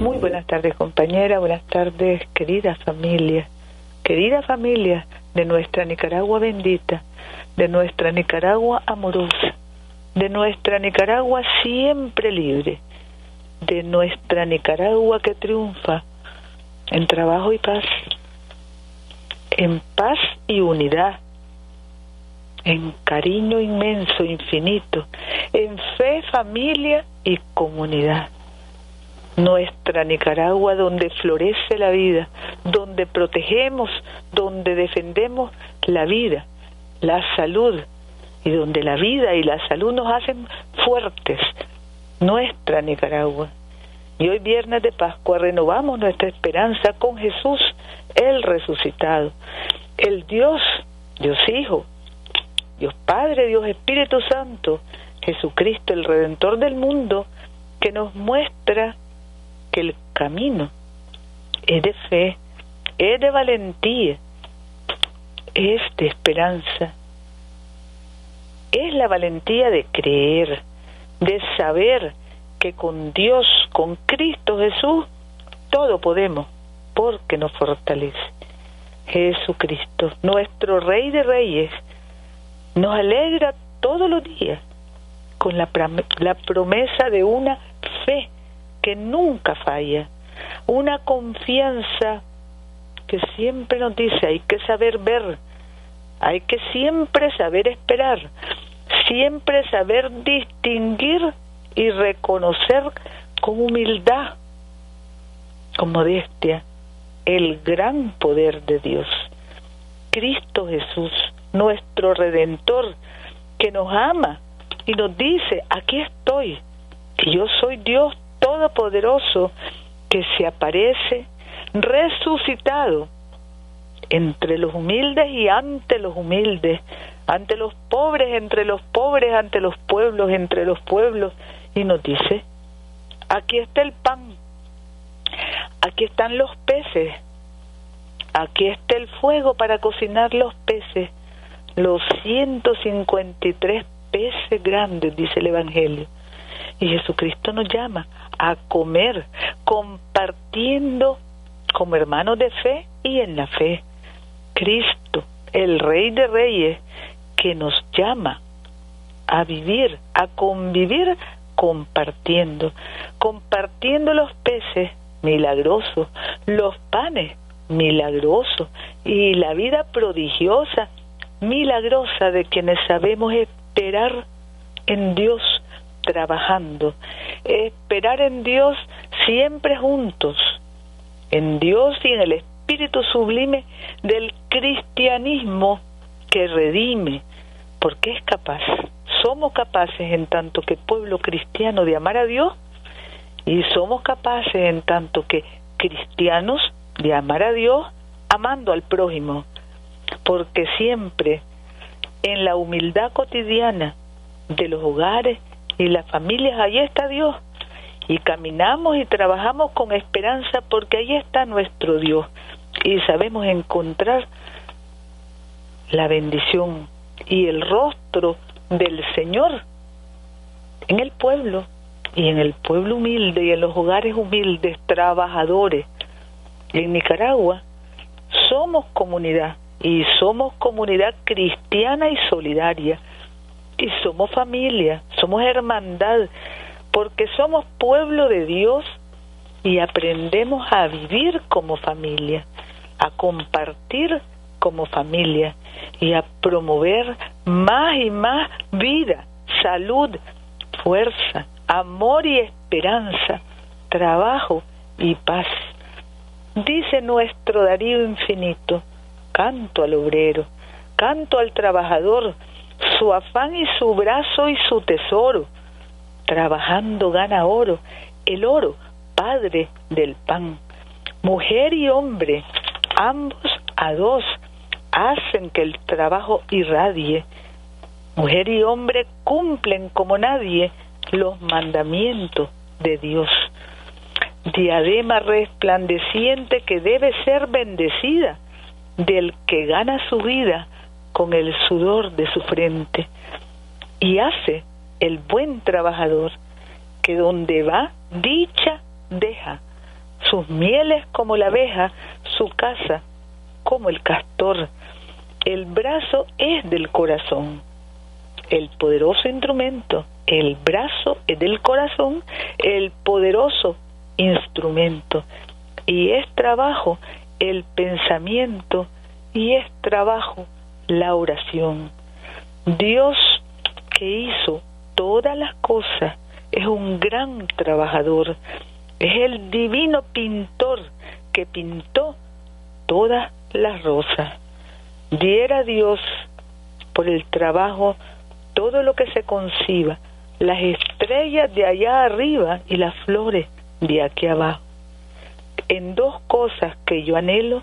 Muy buenas tardes compañera, buenas tardes querida familia, querida familia de nuestra Nicaragua bendita, de nuestra Nicaragua amorosa, de nuestra Nicaragua siempre libre, de nuestra Nicaragua que triunfa en trabajo y paz, en paz y unidad, en cariño inmenso, infinito, en fe, familia y comunidad nuestra Nicaragua donde florece la vida, donde protegemos, donde defendemos la vida, la salud y donde la vida y la salud nos hacen fuertes, nuestra Nicaragua. Y hoy viernes de Pascua renovamos nuestra esperanza con Jesús, el resucitado, el Dios, Dios Hijo, Dios Padre, Dios Espíritu Santo, Jesucristo, el Redentor del mundo, que nos muestra que el camino es de fe, es de valentía, es de esperanza, es la valentía de creer, de saber que con Dios, con Cristo Jesús, todo podemos, porque nos fortalece. Jesucristo, nuestro Rey de Reyes, nos alegra todos los días con la, la promesa de una fe que nunca falla, una confianza que siempre nos dice hay que saber ver, hay que siempre saber esperar, siempre saber distinguir y reconocer con humildad, con modestia, el gran poder de Dios. Cristo Jesús, nuestro Redentor, que nos ama y nos dice, aquí estoy, que yo soy Dios Todopoderoso que se aparece resucitado entre los humildes y ante los humildes, ante los pobres, entre los pobres, ante los pueblos, entre los pueblos, y nos dice, aquí está el pan, aquí están los peces, aquí está el fuego para cocinar los peces, los 153 peces grandes, dice el Evangelio. Y Jesucristo nos llama a comer, compartiendo como hermanos de fe y en la fe. Cristo, el Rey de Reyes, que nos llama a vivir, a convivir compartiendo, compartiendo los peces milagrosos, los panes milagrosos y la vida prodigiosa, milagrosa de quienes sabemos esperar en Dios trabajando, esperar en Dios siempre juntos, en Dios y en el espíritu sublime del cristianismo que redime, porque es capaz, somos capaces en tanto que pueblo cristiano de amar a Dios y somos capaces en tanto que cristianos de amar a Dios amando al prójimo, porque siempre en la humildad cotidiana de los hogares y las familias, ahí está Dios. Y caminamos y trabajamos con esperanza porque ahí está nuestro Dios. Y sabemos encontrar la bendición y el rostro del Señor en el pueblo y en el pueblo humilde y en los hogares humildes, trabajadores. En Nicaragua somos comunidad y somos comunidad cristiana y solidaria y somos familia, somos hermandad, porque somos pueblo de Dios y aprendemos a vivir como familia, a compartir como familia y a promover más y más vida, salud, fuerza, amor y esperanza, trabajo y paz. Dice nuestro Darío infinito, canto al obrero, canto al trabajador, su afán y su brazo y su tesoro. Trabajando gana oro, el oro, padre del pan. Mujer y hombre, ambos a dos, hacen que el trabajo irradie. Mujer y hombre cumplen como nadie los mandamientos de Dios. Diadema resplandeciente que debe ser bendecida del que gana su vida con el sudor de su frente y hace el buen trabajador que donde va dicha deja, sus mieles como la abeja, su casa como el castor. El brazo es del corazón, el poderoso instrumento. El brazo es del corazón, el poderoso instrumento. Y es trabajo el pensamiento y es trabajo la oración. Dios que hizo todas las cosas es un gran trabajador, es el divino pintor que pintó todas las rosas. Diera Dios por el trabajo todo lo que se conciba, las estrellas de allá arriba y las flores de aquí abajo. En dos cosas que yo anhelo,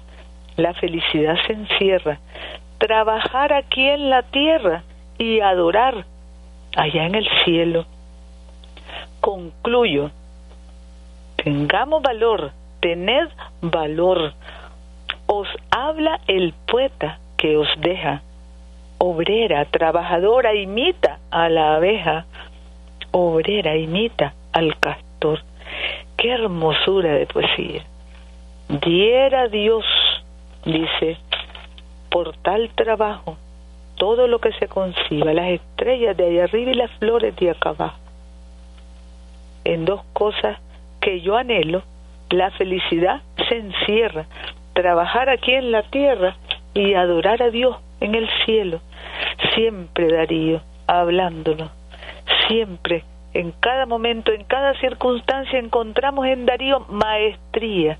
la felicidad se encierra. Trabajar aquí en la tierra y adorar allá en el cielo. Concluyo, tengamos valor, tened valor. Os habla el poeta que os deja. Obrera, trabajadora, imita a la abeja. Obrera, imita al castor. Qué hermosura de poesía. Diera Dios, dice, por tal trabajo, todo lo que se conciba, las estrellas de allá arriba y las flores de acá abajo. En dos cosas que yo anhelo, la felicidad se encierra, trabajar aquí en la tierra y adorar a Dios en el cielo. Siempre Darío, hablándonos, siempre, en cada momento, en cada circunstancia, encontramos en Darío maestría,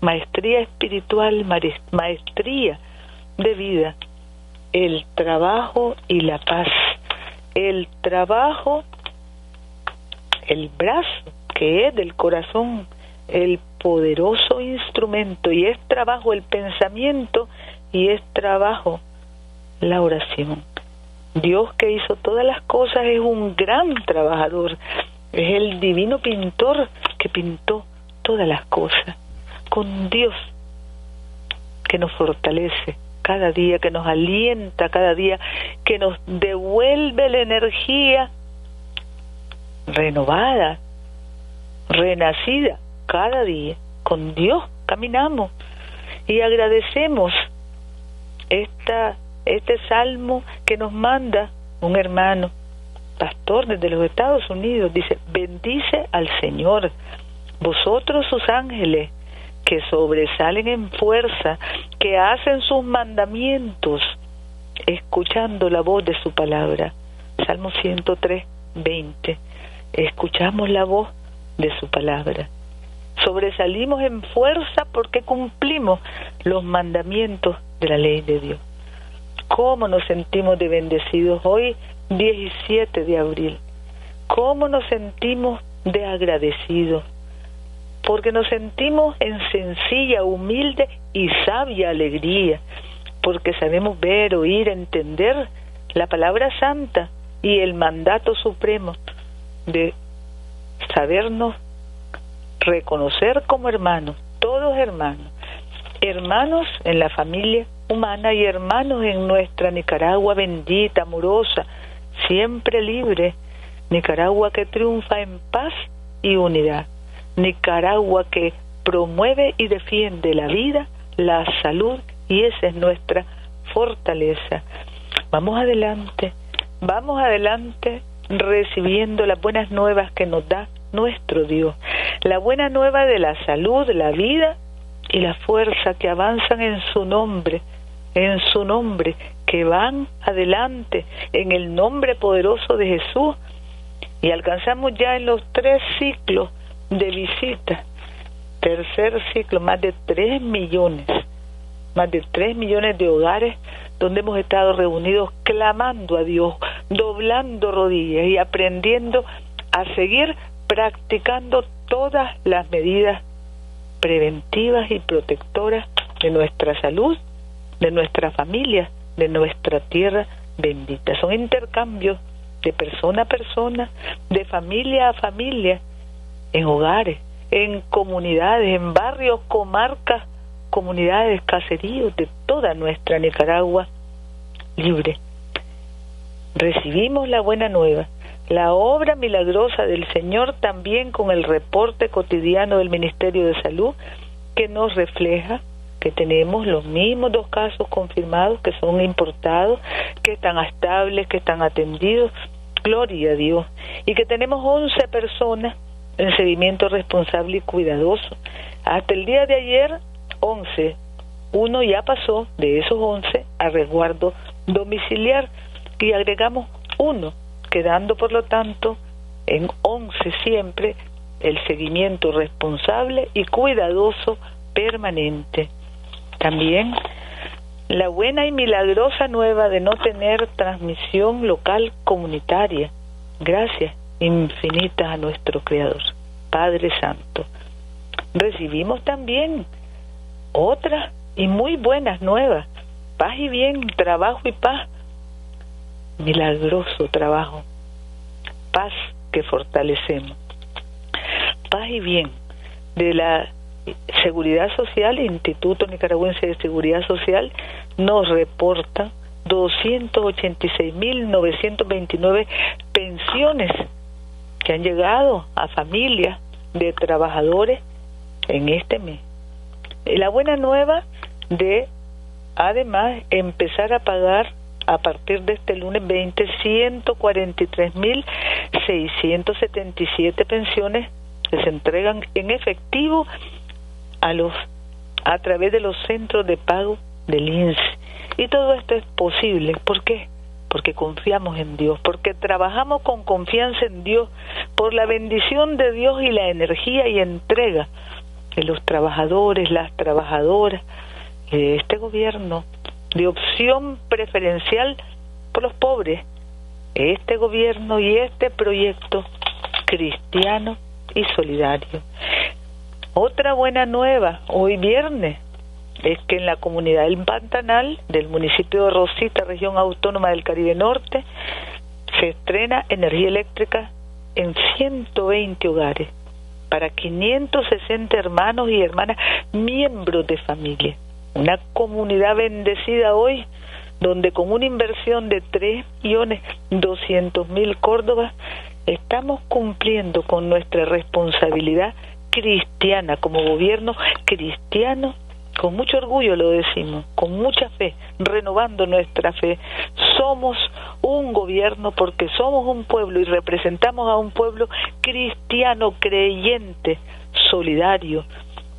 maestría espiritual, maestría de vida el trabajo y la paz. El trabajo, el brazo que es del corazón, el poderoso instrumento y es trabajo el pensamiento y es trabajo la oración. Dios que hizo todas las cosas es un gran trabajador, es el divino pintor que pintó todas las cosas. Con Dios que nos fortalece, cada día, que nos alienta cada día, que nos devuelve la energía renovada, renacida cada día. Con Dios caminamos y agradecemos esta, este salmo que nos manda un hermano, pastor desde los Estados Unidos, dice, bendice al Señor, vosotros sus ángeles, que sobresalen en fuerza, que hacen sus mandamientos, escuchando la voz de su palabra. Salmo 103, 20. Escuchamos la voz de su palabra. Sobresalimos en fuerza porque cumplimos los mandamientos de la ley de Dios. ¿Cómo nos sentimos de bendecidos hoy, 17 de abril? ¿Cómo nos sentimos de agradecidos? Porque nos sentimos en sencilla, humilde y sabia alegría, porque sabemos ver, oír, entender la palabra santa y el mandato supremo de sabernos reconocer como hermanos, todos hermanos, hermanos en la familia humana y hermanos en nuestra Nicaragua bendita, amorosa, siempre libre, Nicaragua que triunfa en paz y unidad. Nicaragua que promueve y defiende la vida, la salud y esa es nuestra fortaleza. Vamos adelante, vamos adelante recibiendo las buenas nuevas que nos da nuestro Dios. La buena nueva de la salud, la vida y la fuerza que avanzan en su nombre, en su nombre, que van adelante en el nombre poderoso de Jesús. Y alcanzamos ya en los tres ciclos de visita. Tercer ciclo, más de 3 millones, más de 3 millones de hogares donde hemos estado reunidos clamando a Dios, doblando rodillas y aprendiendo a seguir practicando todas las medidas preventivas y protectoras de nuestra salud, de nuestra familia, de nuestra tierra bendita. Son intercambios de persona a persona, de familia a familia, en hogares, en comunidades, en barrios, comarcas, comunidades, caseríos de toda nuestra Nicaragua libre. Recibimos la buena nueva, la obra milagrosa del Señor también con el reporte cotidiano del Ministerio de Salud que nos refleja que tenemos los mismos dos casos confirmados que son importados, que están estables, que están atendidos, gloria a Dios, y que tenemos 11 personas en seguimiento responsable y cuidadoso. Hasta el día de ayer, 11. Uno ya pasó de esos 11 a resguardo domiciliar y agregamos uno, quedando por lo tanto en 11 siempre el seguimiento responsable y cuidadoso permanente. También la buena y milagrosa nueva de no tener transmisión local comunitaria. Gracias infinitas a nuestro Creador, Padre Santo. Recibimos también otras y muy buenas nuevas. Paz y bien, trabajo y paz. Milagroso trabajo. Paz que fortalecemos. Paz y bien de la Seguridad Social, Instituto Nicaragüense de Seguridad Social, nos reporta 286.929 pensiones que han llegado a familias de trabajadores en este mes. La buena nueva de, además, empezar a pagar a partir de este lunes 20, 143.677 pensiones que se entregan en efectivo a los a través de los centros de pago del INSE. Y todo esto es posible. ¿Por qué? Porque confiamos en Dios, porque trabajamos con confianza en Dios, por la bendición de Dios y la energía y entrega de los trabajadores, las trabajadoras, de este gobierno, de opción preferencial por los pobres, este gobierno y este proyecto cristiano y solidario. Otra buena nueva, hoy viernes, es que en la comunidad del Pantanal, del municipio de Rosita, región autónoma del Caribe Norte, se estrena energía eléctrica en 120 hogares para 560 hermanos y hermanas miembros de familia. Una comunidad bendecida hoy donde con una inversión de 3 millones 200 mil Córdobas estamos cumpliendo con nuestra responsabilidad cristiana como gobierno cristiano con mucho orgullo lo decimos, con mucha fe, renovando nuestra fe. Somos un gobierno porque somos un pueblo y representamos a un pueblo cristiano, creyente, solidario.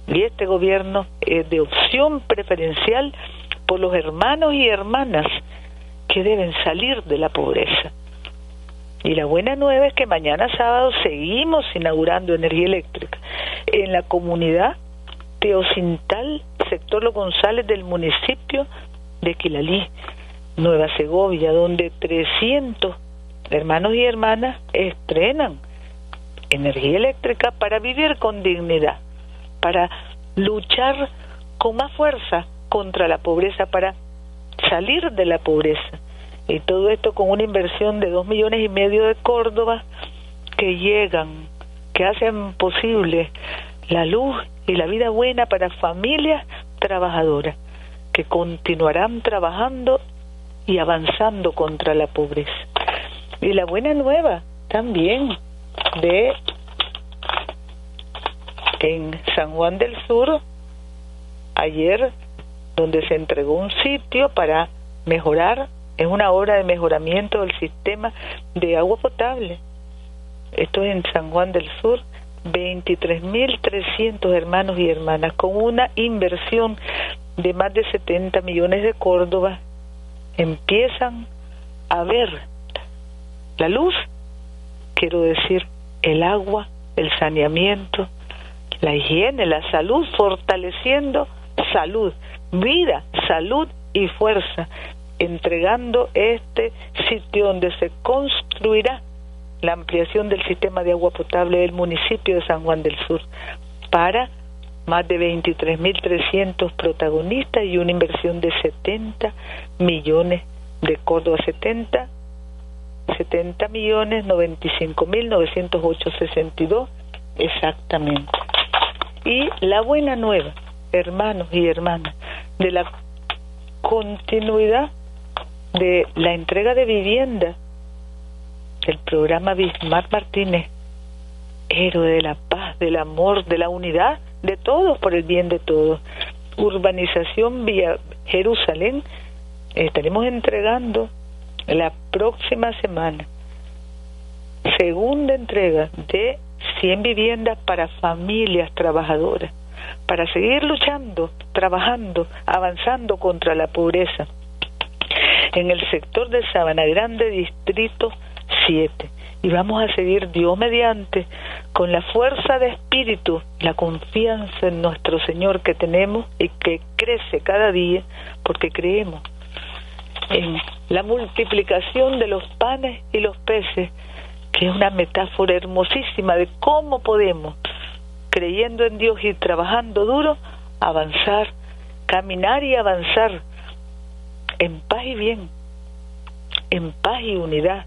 Y este gobierno es de opción preferencial por los hermanos y hermanas que deben salir de la pobreza. Y la buena nueva es que mañana sábado seguimos inaugurando energía eléctrica en la comunidad Teocintal, sector Los González del municipio de Quilalí, Nueva Segovia, donde 300 hermanos y hermanas estrenan energía eléctrica para vivir con dignidad, para luchar con más fuerza contra la pobreza, para salir de la pobreza. Y todo esto con una inversión de dos millones y medio de Córdoba que llegan, que hacen posible la luz y la vida buena para familias trabajadoras que continuarán trabajando y avanzando contra la pobreza. Y la buena nueva también de en San Juan del Sur, ayer, donde se entregó un sitio para mejorar, es una obra de mejoramiento del sistema de agua potable. Esto es en San Juan del Sur, 23.300 hermanos y hermanas, con una inversión de más de 70 millones de Córdoba, empiezan a ver la luz, quiero decir, el agua, el saneamiento, la higiene, la salud, fortaleciendo salud, vida, salud y fuerza, entregando este sitio donde se construirá la ampliación del sistema de agua potable del municipio de San Juan del Sur para más de 23.300 protagonistas y una inversión de 70 millones de Córdoba, 70, 70 millones 95 mil 908 exactamente. Y la buena nueva, hermanos y hermanas, de la continuidad de la entrega de vivienda del programa Bismarck Martínez, héroe de la paz, del amor, de la unidad, de todos por el bien de todos. Urbanización vía Jerusalén, estaremos entregando la próxima semana segunda entrega de 100 viviendas para familias trabajadoras, para seguir luchando, trabajando, avanzando contra la pobreza en el sector de Sabana Grande, Distrito 7. Y vamos a seguir Dios mediante con la fuerza de espíritu, la confianza en nuestro Señor que tenemos y que crece cada día porque creemos en la multiplicación de los panes y los peces, que es una metáfora hermosísima de cómo podemos, creyendo en Dios y trabajando duro, avanzar, caminar y avanzar en paz y bien, en paz y unidad,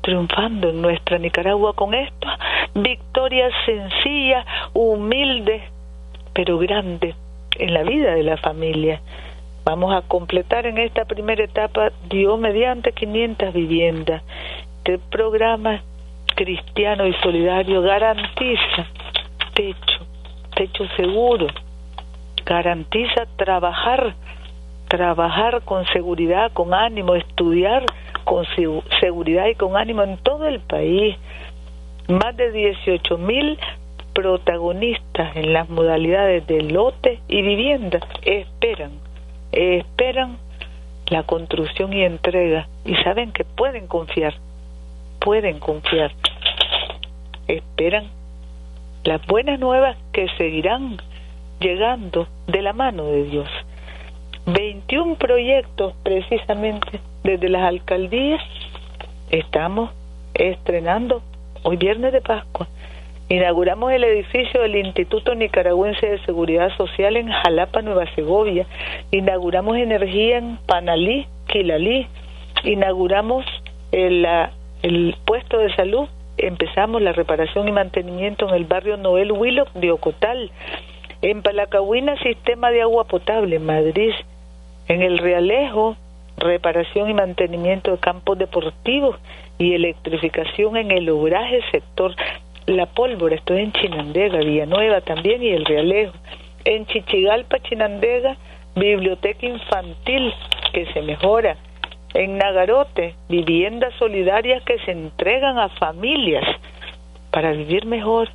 triunfando en nuestra Nicaragua con esto, victorias sencillas, humildes, pero grandes en la vida de la familia. Vamos a completar en esta primera etapa, Dios mediante 500 viviendas. Este programa cristiano y solidario garantiza techo, techo seguro, garantiza trabajar, trabajar con seguridad, con ánimo, estudiar con seguridad y con ánimo en todo el país. Más de 18 mil protagonistas en las modalidades de lote y vivienda esperan esperan la construcción y entrega y saben que pueden confiar, pueden confiar. Esperan las buenas nuevas que seguirán llegando de la mano de Dios. 21 proyectos precisamente desde las alcaldías estamos estrenando hoy viernes de Pascua Inauguramos el edificio del Instituto Nicaragüense de Seguridad Social en Jalapa, Nueva Segovia. Inauguramos energía en Panalí, Quilalí. Inauguramos el, el puesto de salud. Empezamos la reparación y mantenimiento en el barrio Noel Willock de Ocotal. En Palacahuina, sistema de agua potable Madrid. En el Realejo, reparación y mantenimiento de campos deportivos y electrificación en el obraje sector la Pólvora, estoy en Chinandega, Villanueva también y el Realejo. En Chichigalpa, Chinandega, biblioteca infantil que se mejora. En Nagarote, viviendas solidarias que se entregan a familias para vivir mejor,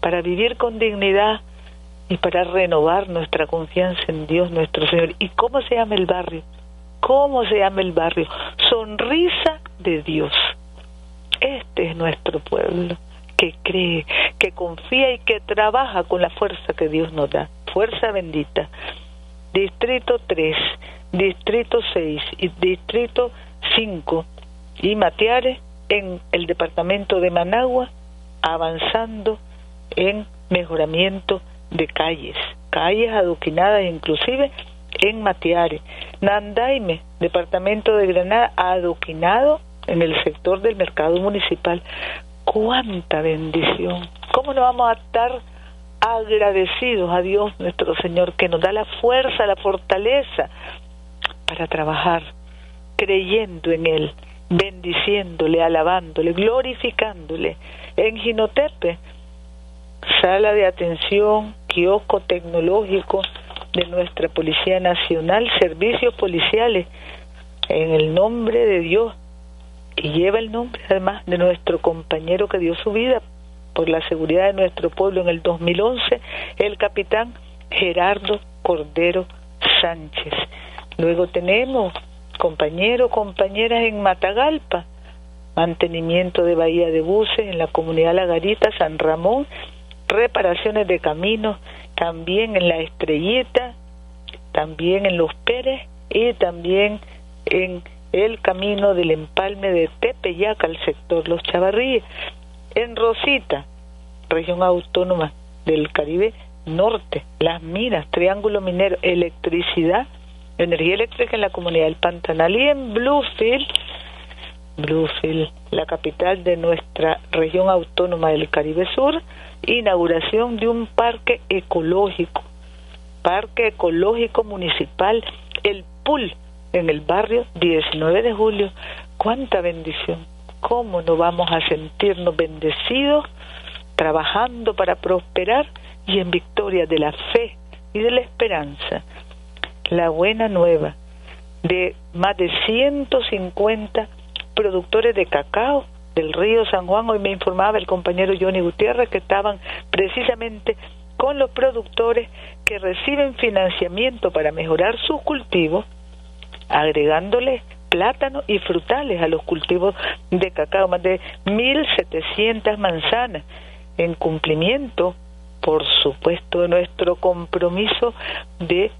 para vivir con dignidad y para renovar nuestra confianza en Dios nuestro Señor. ¿Y cómo se llama el barrio? ¿Cómo se llama el barrio? Sonrisa de Dios. Este es nuestro pueblo que cree, que confía y que trabaja con la fuerza que Dios nos da. Fuerza bendita. Distrito 3, Distrito 6 y Distrito 5 y Matiare en el departamento de Managua avanzando en mejoramiento de calles, calles adoquinadas inclusive en Matiare. Nandaime, departamento de Granada, adoquinado en el sector del mercado municipal cuánta bendición. ¿Cómo no vamos a estar agradecidos a Dios nuestro Señor que nos da la fuerza, la fortaleza para trabajar creyendo en Él, bendiciéndole, alabándole, glorificándole. En Ginotepe, sala de atención, kiosco tecnológico de nuestra Policía Nacional, servicios policiales, en el nombre de Dios y lleva el nombre además de nuestro compañero que dio su vida por la seguridad de nuestro pueblo en el 2011, el capitán Gerardo Cordero Sánchez. Luego tenemos compañeros, compañeras en Matagalpa, mantenimiento de bahía de buses en la comunidad La Garita, San Ramón, reparaciones de caminos también en La Estrellita, también en Los Pérez y también en el camino del empalme de Tepeyac al sector Los Chavarríes. En Rosita, región autónoma del Caribe Norte, las minas, triángulo minero, electricidad, energía eléctrica en la comunidad del Pantanal y en Bluefield, Bluefield, la capital de nuestra región autónoma del Caribe Sur, inauguración de un parque ecológico, parque ecológico municipal, el PUL, en el barrio 19 de julio. Cuánta bendición, ¿cómo no vamos a sentirnos bendecidos trabajando para prosperar y en victoria de la fe y de la esperanza? La buena nueva de más de 150 productores de cacao del río San Juan. Hoy me informaba el compañero Johnny Gutiérrez que estaban precisamente con los productores que reciben financiamiento para mejorar sus cultivos, agregándole plátanos y frutales a los cultivos de cacao, más de 1.700 manzanas, en cumplimiento, por supuesto, de nuestro compromiso de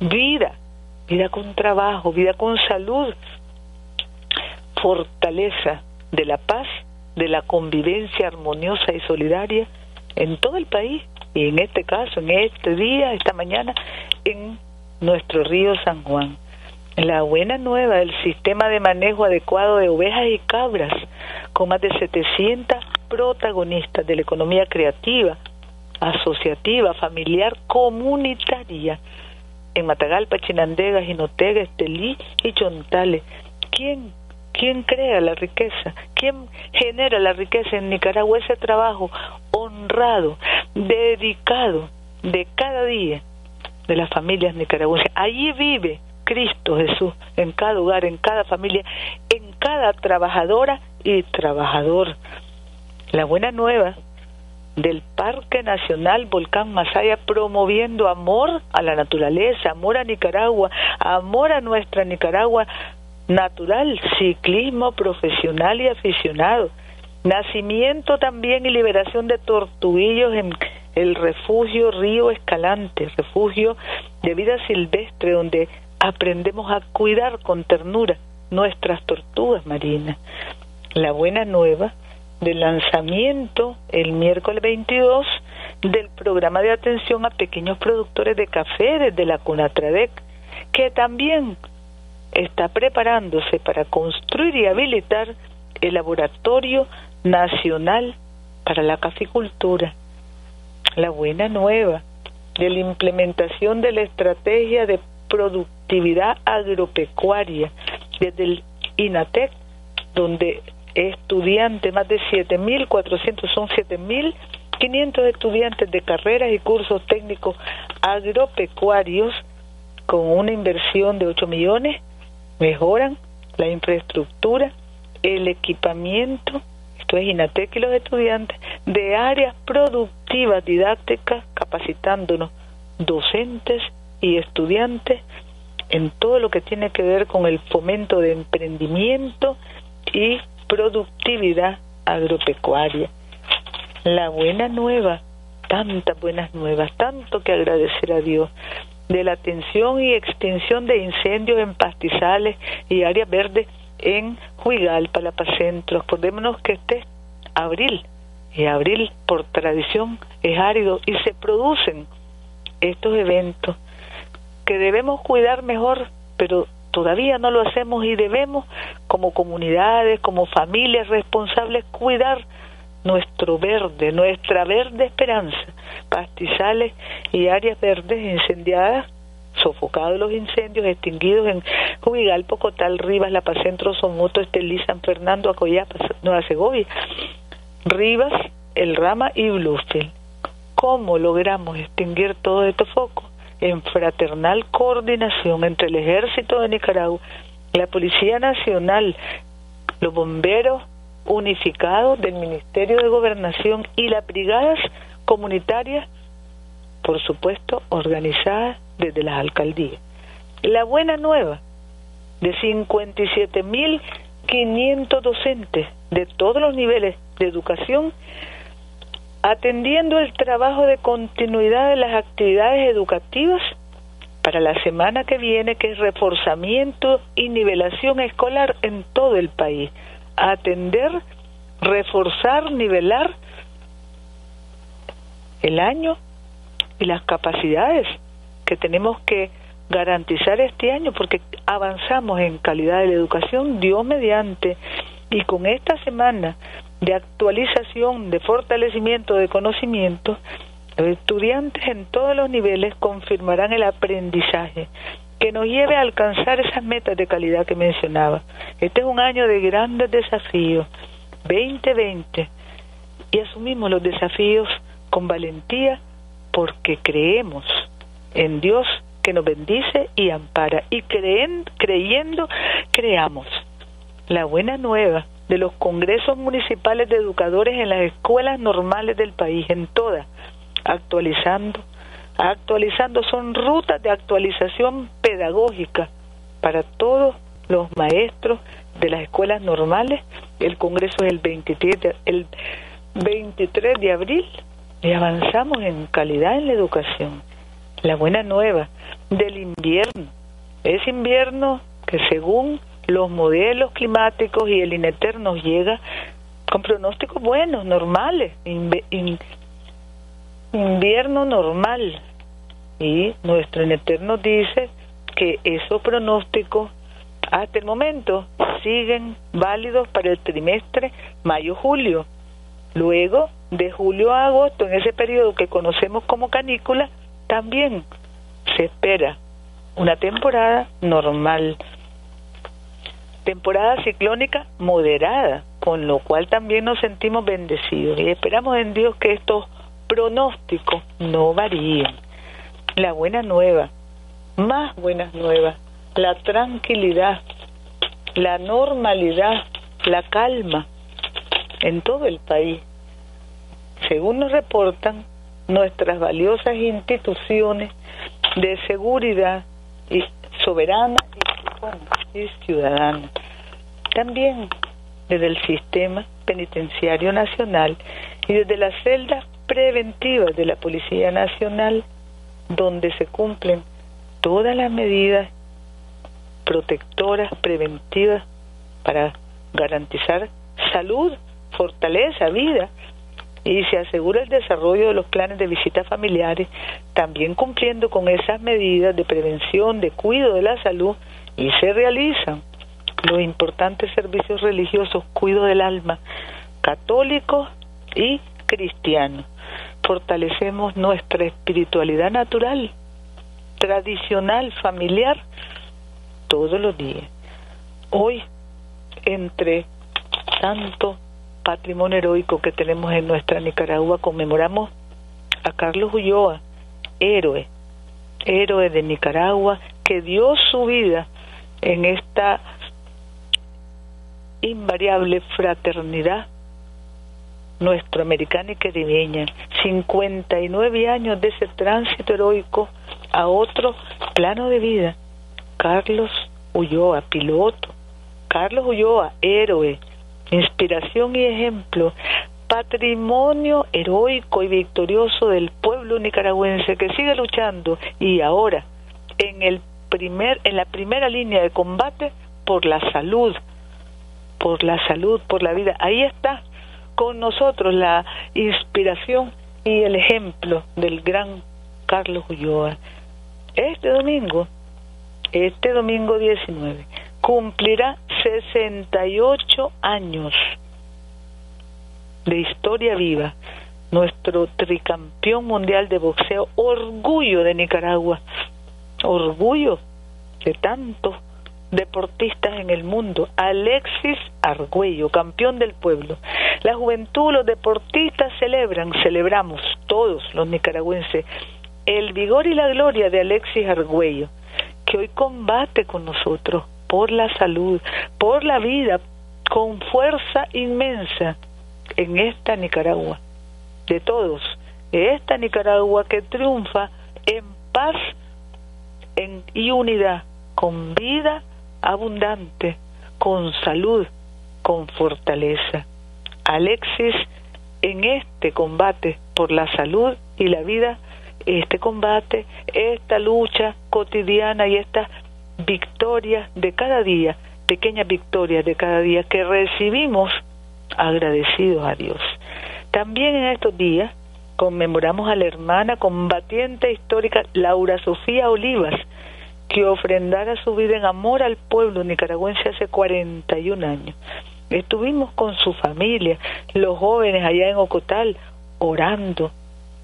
vida, vida con trabajo, vida con salud, fortaleza de la paz, de la convivencia armoniosa y solidaria en todo el país y en este caso, en este día, esta mañana, en nuestro río San Juan. La buena nueva del sistema de manejo adecuado de ovejas y cabras, con más de 700 protagonistas de la economía creativa, asociativa, familiar, comunitaria, en Matagalpa, Chinandega, Jinotega, Estelí y Chontales. ¿Quién ¿Quién crea la riqueza? ¿Quién genera la riqueza en Nicaragua? Ese trabajo honrado, dedicado de cada día de las familias nicaragüenses. Allí vive Cristo Jesús, en cada hogar, en cada familia, en cada trabajadora y trabajador. La buena nueva del Parque Nacional Volcán Masaya promoviendo amor a la naturaleza, amor a Nicaragua, amor a nuestra Nicaragua natural, ciclismo profesional y aficionado, nacimiento también y liberación de tortuguillos en el refugio Río Escalante, refugio de vida silvestre donde aprendemos a cuidar con ternura nuestras tortugas marinas. La buena nueva del lanzamiento el miércoles 22 del programa de atención a pequeños productores de café desde la Cunatradec, que también está preparándose para construir y habilitar el Laboratorio Nacional para la Caficultura. La buena nueva de la implementación de la estrategia de productividad agropecuaria desde el INATEC, donde estudiantes, más de 7.400, son 7.500 estudiantes de carreras y cursos técnicos agropecuarios con una inversión de 8 millones mejoran la infraestructura, el equipamiento, esto es INATEC y los estudiantes, de áreas productivas didácticas, capacitándonos docentes y estudiantes en todo lo que tiene que ver con el fomento de emprendimiento y productividad agropecuaria. La buena nueva, tantas buenas nuevas, tanto que agradecer a Dios de la atención y extinción de incendios en pastizales y áreas verdes en Huigalpa, La Pacentro. Acordémonos que este es abril, y abril por tradición es árido y se producen estos eventos que debemos cuidar mejor, pero todavía no lo hacemos y debemos como comunidades, como familias responsables cuidar nuestro verde, nuestra verde esperanza, pastizales y áreas verdes incendiadas, sofocados los incendios, extinguidos en Jubigalpo, Cotal, Rivas, La Paz Centro, Somoto, Estelí, San Fernando, Acoyapa, Nueva Segovia, Rivas, El Rama y Bluefield. ¿Cómo logramos extinguir todos estos focos? En fraternal coordinación entre el Ejército de Nicaragua, la Policía Nacional, los bomberos unificados del Ministerio de Gobernación y las brigadas comunitarias, por supuesto, organizadas desde las alcaldías. La buena nueva de 57.500 docentes de todos los niveles de educación atendiendo el trabajo de continuidad de las actividades educativas para la semana que viene, que es reforzamiento y nivelación escolar en todo el país atender, reforzar, nivelar el año y las capacidades que tenemos que garantizar este año porque avanzamos en calidad de la educación, Dios mediante, y con esta semana de actualización, de fortalecimiento de conocimiento, los estudiantes en todos los niveles confirmarán el aprendizaje que nos lleve a alcanzar esas metas de calidad que mencionaba. Este es un año de grandes desafíos 2020 y asumimos los desafíos con valentía porque creemos en Dios que nos bendice y ampara y creen, creyendo creamos la buena nueva de los congresos municipales de educadores en las escuelas normales del país, en todas, actualizando, actualizando, son rutas de actualización pedagógica para todos los maestros de las escuelas normales. El congreso es el 23 de, el 23 de abril y avanzamos en calidad en la educación. La buena nueva del invierno. Es invierno que según los modelos climáticos y el INETER nos llega con pronósticos buenos, normales, invierno normal. Y nuestro INETER nos dice que esos pronósticos hasta el momento siguen válidos para el trimestre mayo-julio. Luego, de julio a agosto, en ese periodo que conocemos como canícula, también se espera una temporada normal temporada ciclónica moderada, con lo cual también nos sentimos bendecidos y esperamos en Dios que estos pronósticos no varíen. La buena nueva, más buenas nuevas, la tranquilidad, la normalidad, la calma en todo el país. Según nos reportan nuestras valiosas instituciones de seguridad y soberana y ciudadana. También desde el sistema penitenciario nacional y desde las celdas preventivas de la Policía Nacional, donde se cumplen todas las medidas protectoras, preventivas, para garantizar salud, fortaleza, vida, y se asegura el desarrollo de los planes de visitas familiares, también cumpliendo con esas medidas de prevención, de cuidado de la salud y se realizan los importantes servicios religiosos, cuido del alma, católicos y cristianos. Fortalecemos nuestra espiritualidad natural, tradicional, familiar, todos los días. Hoy, entre tanto patrimonio heroico que tenemos en nuestra Nicaragua, conmemoramos a Carlos Ulloa, héroe, héroe de Nicaragua, que dio su vida en esta invariable fraternidad nuestroamericana y caribeña, 59 años de ese tránsito heroico a otro plano de vida. Carlos Ulloa, piloto, Carlos Ulloa, héroe, inspiración y ejemplo, patrimonio heroico y victorioso del pueblo nicaragüense que sigue luchando y ahora en el primer, en la primera línea de combate por la salud, por la salud, por la vida. Ahí está con nosotros la inspiración y el ejemplo del gran Carlos Ulloa. Este domingo, este domingo 19, cumplirá 68 años de historia viva, nuestro tricampeón mundial de boxeo, orgullo de Nicaragua, orgullo de tantos deportistas en el mundo, Alexis Argüello, campeón del pueblo. La juventud, los deportistas celebran, celebramos todos los nicaragüenses el vigor y la gloria de Alexis Argüello, que hoy combate con nosotros por la salud, por la vida, con fuerza inmensa en esta Nicaragua, de todos, esta Nicaragua que triunfa en paz en, y unidad, con vida abundante, con salud, con fortaleza. Alexis, en este combate por la salud y la vida, este combate, esta lucha cotidiana y esta victoria de cada día, pequeñas victorias de cada día que recibimos agradecidos a Dios. También en estos días conmemoramos a la hermana combatiente histórica Laura Sofía Olivas, que ofrendara su vida en amor al pueblo nicaragüense hace 41 años. Estuvimos con su familia, los jóvenes allá en Ocotal, orando,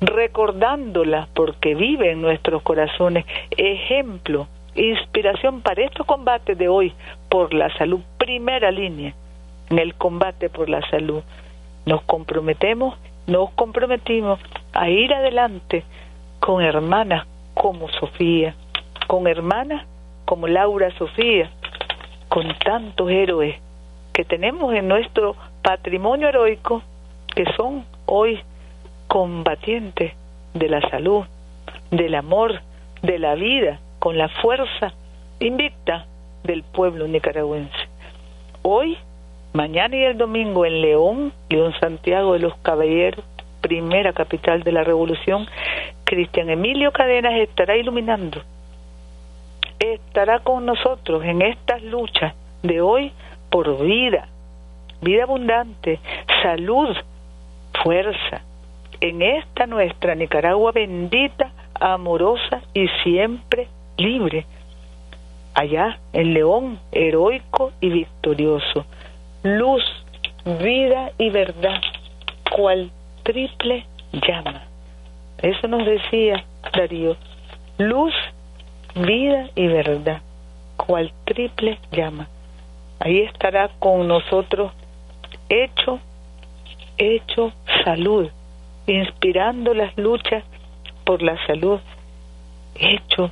recordándola porque vive en nuestros corazones, ejemplo, inspiración para estos combates de hoy por la salud, primera línea en el combate por la salud. Nos comprometemos, nos comprometimos a ir adelante con hermanas como Sofía, con hermanas como Laura Sofía, con tantos héroes que tenemos en nuestro patrimonio heroico que son hoy combatientes de la salud, del amor, de la vida, con la fuerza invicta del pueblo nicaragüense. Hoy, mañana y el domingo en León, León Santiago de los Caballeros, primera capital de la revolución, Cristian Emilio Cadenas estará iluminando, estará con nosotros en estas luchas de hoy por vida, vida abundante, salud, fuerza, en esta nuestra Nicaragua bendita, amorosa y siempre libre. Allá en León, heroico y victorioso. Luz, vida y verdad, cual triple llama. Eso nos decía Darío. Luz, vida y verdad, cual triple llama. Ahí estará con nosotros hecho, hecho salud, inspirando las luchas por la salud, hecho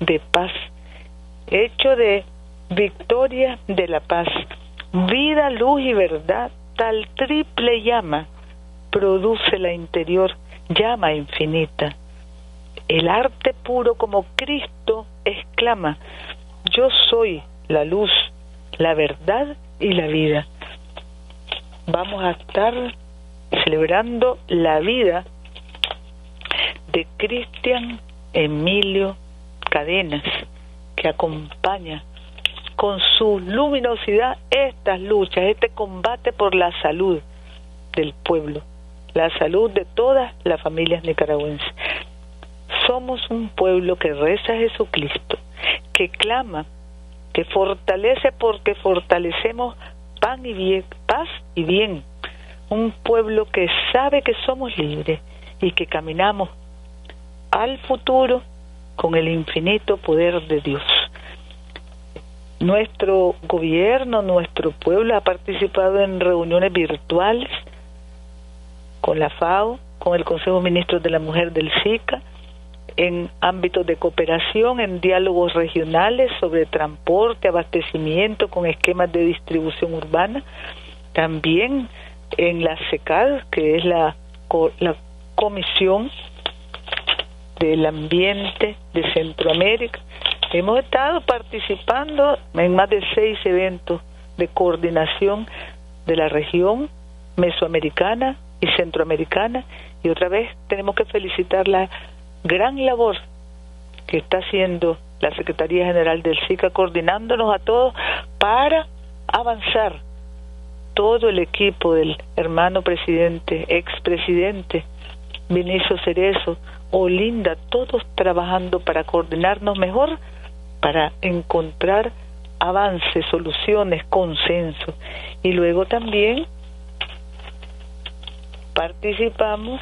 de paz, hecho de victoria de la paz, vida, luz y verdad, tal triple llama produce la interior llama infinita. El arte puro como Cristo exclama, yo soy la luz, la verdad y la vida. Vamos a estar celebrando la vida de Cristian Emilio Cadenas, que acompaña con su luminosidad estas luchas, este combate por la salud del pueblo la salud de todas las familias nicaragüenses. Somos un pueblo que reza a Jesucristo, que clama, que fortalece porque fortalecemos pan y bien, paz y bien. Un pueblo que sabe que somos libres y que caminamos al futuro con el infinito poder de Dios. Nuestro gobierno, nuestro pueblo ha participado en reuniones virtuales con la FAO, con el Consejo de Ministros de la Mujer del SICA, en ámbitos de cooperación, en diálogos regionales sobre transporte, abastecimiento con esquemas de distribución urbana, también en la SECAD, que es la, la Comisión del Ambiente de Centroamérica. Hemos estado participando en más de seis eventos de coordinación de la región mesoamericana y centroamericana y otra vez tenemos que felicitar la gran labor que está haciendo la Secretaría General del SICA coordinándonos a todos para avanzar todo el equipo del hermano presidente, expresidente Vinicio Cerezo, Olinda, todos trabajando para coordinarnos mejor, para encontrar avances, soluciones, consenso. Y luego también participamos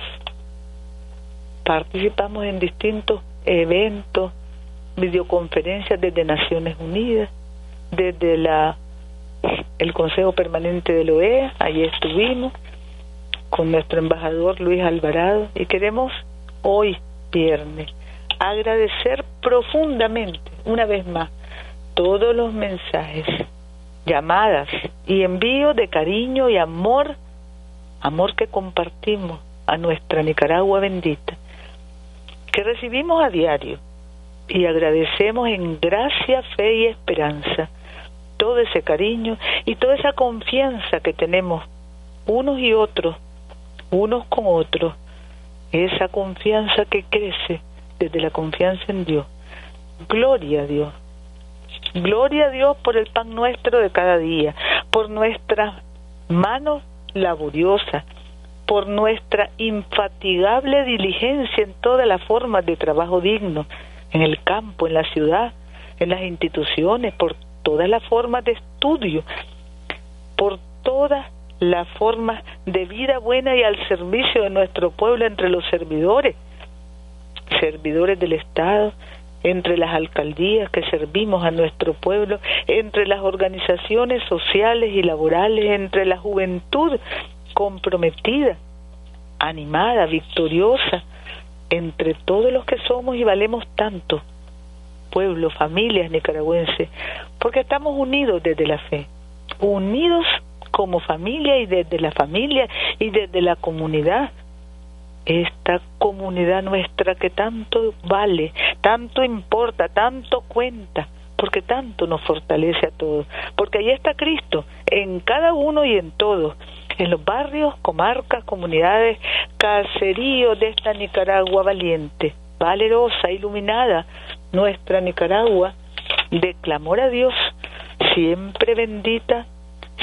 participamos en distintos eventos, videoconferencias desde Naciones Unidas, desde la el Consejo Permanente de la OEA, allí estuvimos con nuestro embajador Luis Alvarado y queremos hoy viernes agradecer profundamente una vez más todos los mensajes, llamadas y envíos de cariño y amor amor que compartimos a nuestra Nicaragua bendita, que recibimos a diario y agradecemos en gracia, fe y esperanza todo ese cariño y toda esa confianza que tenemos unos y otros, unos con otros, esa confianza que crece desde la confianza en Dios. Gloria a Dios. Gloria a Dios por el pan nuestro de cada día, por nuestras manos laboriosa, por nuestra infatigable diligencia en todas las formas de trabajo digno, en el campo, en la ciudad, en las instituciones, por todas las formas de estudio, por todas las formas de vida buena y al servicio de nuestro pueblo entre los servidores, servidores del Estado, entre las alcaldías que servimos a nuestro pueblo, entre las organizaciones sociales y laborales, entre la juventud comprometida, animada, victoriosa, entre todos los que somos y valemos tanto, pueblo, familias nicaragüenses, porque estamos unidos desde la fe, unidos como familia y desde la familia y desde la comunidad, esta comunidad nuestra que tanto vale, tanto importa, tanto cuenta, porque tanto nos fortalece a todos, porque ahí está Cristo, en cada uno y en todos, en los barrios, comarcas, comunidades, caseríos de esta Nicaragua valiente, valerosa, iluminada, nuestra Nicaragua, de clamor a Dios, siempre bendita,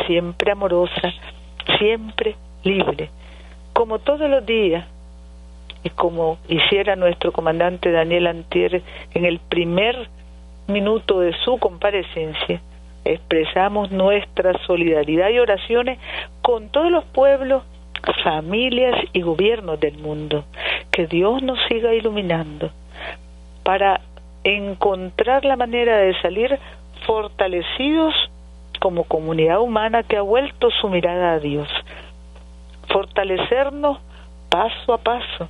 siempre amorosa, siempre libre, como todos los días, y como hiciera nuestro comandante Daniel Antier en el primer minuto de su comparecencia, expresamos nuestra solidaridad y oraciones con todos los pueblos, familias y gobiernos del mundo. Que Dios nos siga iluminando para encontrar la manera de salir fortalecidos como comunidad humana que ha vuelto su mirada a Dios. Fortalecernos paso a paso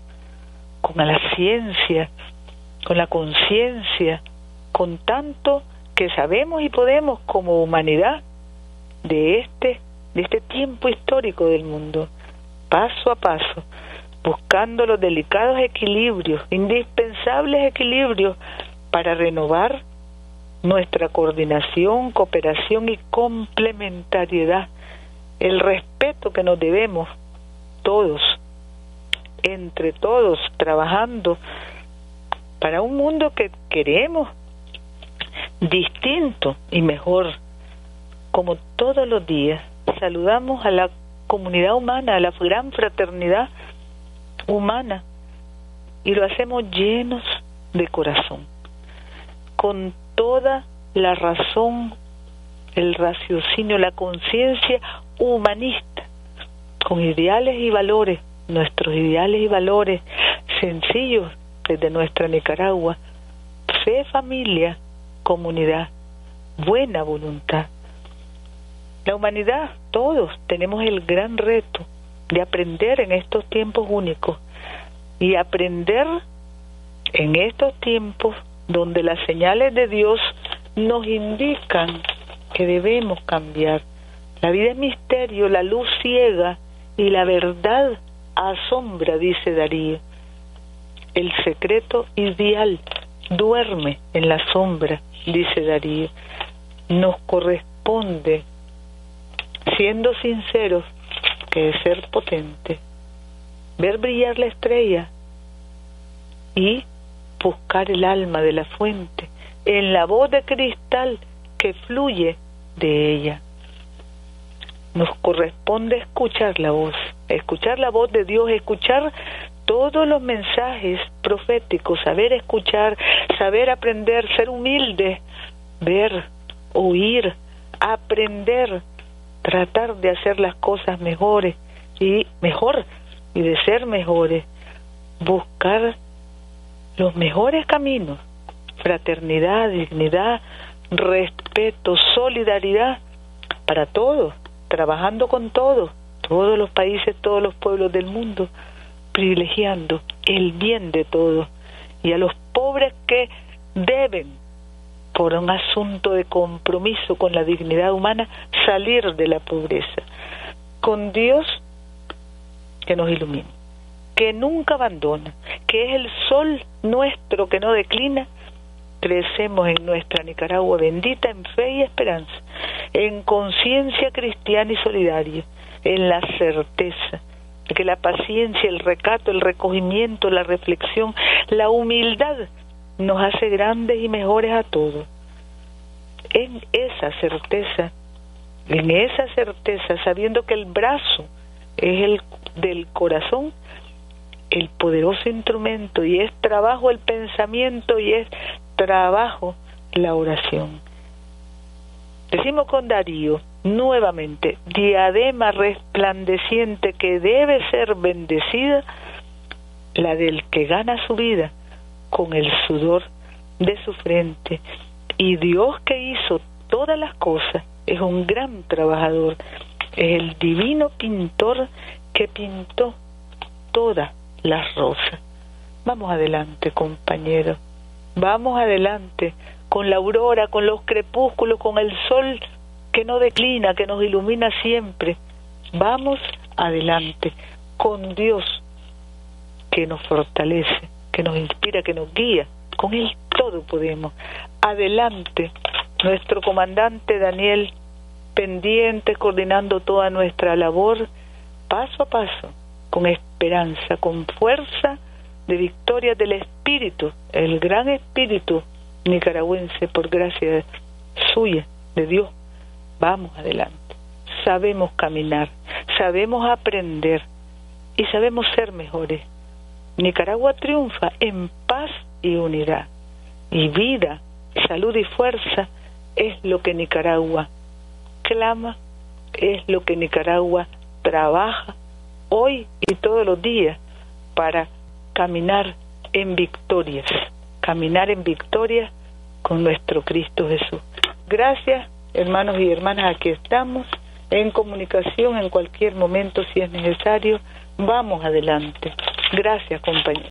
con la ciencia, con la conciencia, con tanto que sabemos y podemos como humanidad de este de este tiempo histórico del mundo, paso a paso, buscando los delicados equilibrios, indispensables equilibrios para renovar nuestra coordinación, cooperación y complementariedad, el respeto que nos debemos todos entre todos trabajando para un mundo que queremos distinto y mejor. Como todos los días, saludamos a la comunidad humana, a la gran fraternidad humana, y lo hacemos llenos de corazón, con toda la razón, el raciocinio, la conciencia humanista, con ideales y valores nuestros ideales y valores sencillos desde nuestra Nicaragua, fe, familia, comunidad, buena voluntad. La humanidad, todos tenemos el gran reto de aprender en estos tiempos únicos y aprender en estos tiempos donde las señales de Dios nos indican que debemos cambiar. La vida es misterio, la luz ciega y la verdad asombra, dice Darío. El secreto ideal duerme en la sombra, dice Darío. Nos corresponde, siendo sinceros, que es ser potente, ver brillar la estrella y buscar el alma de la fuente en la voz de cristal que fluye de ella. Nos corresponde escuchar la voz escuchar la voz de Dios, escuchar todos los mensajes proféticos, saber escuchar, saber aprender, ser humilde, ver, oír, aprender, tratar de hacer las cosas mejores y mejor y de ser mejores, buscar los mejores caminos, fraternidad, dignidad, respeto, solidaridad para todos, trabajando con todos, todos los países, todos los pueblos del mundo, privilegiando el bien de todos y a los pobres que deben, por un asunto de compromiso con la dignidad humana, salir de la pobreza. Con Dios que nos ilumina, que nunca abandona, que es el sol nuestro que no declina, crecemos en nuestra Nicaragua bendita en fe y esperanza, en conciencia cristiana y solidaria en la certeza que la paciencia, el recato, el recogimiento, la reflexión, la humildad nos hace grandes y mejores a todos. En esa certeza, en esa certeza, sabiendo que el brazo es el del corazón, el poderoso instrumento y es trabajo el pensamiento y es trabajo la oración. Decimos con Darío, nuevamente, diadema resplandeciente que debe ser bendecida, la del que gana su vida con el sudor de su frente. Y Dios que hizo todas las cosas es un gran trabajador, es el divino pintor que pintó todas las rosas. Vamos adelante, compañeros, vamos adelante con la aurora, con los crepúsculos, con el sol que no declina, que nos ilumina siempre. Vamos adelante con Dios que nos fortalece, que nos inspira, que nos guía. Con Él todo podemos. Adelante, nuestro comandante Daniel, pendiente, coordinando toda nuestra labor, paso a paso, con esperanza, con fuerza de victoria del Espíritu, el gran Espíritu nicaragüense, por gracia suya, de Dios. Vamos adelante. Sabemos caminar, sabemos aprender y sabemos ser mejores. Nicaragua triunfa en paz y unidad. Y vida, salud y fuerza es lo que Nicaragua clama, es lo que Nicaragua trabaja hoy y todos los días para caminar en victorias, caminar en victorias con nuestro Cristo Jesús. Gracias, hermanos y hermanas, aquí estamos en comunicación en cualquier momento si es necesario. Vamos adelante. Gracias, compañero.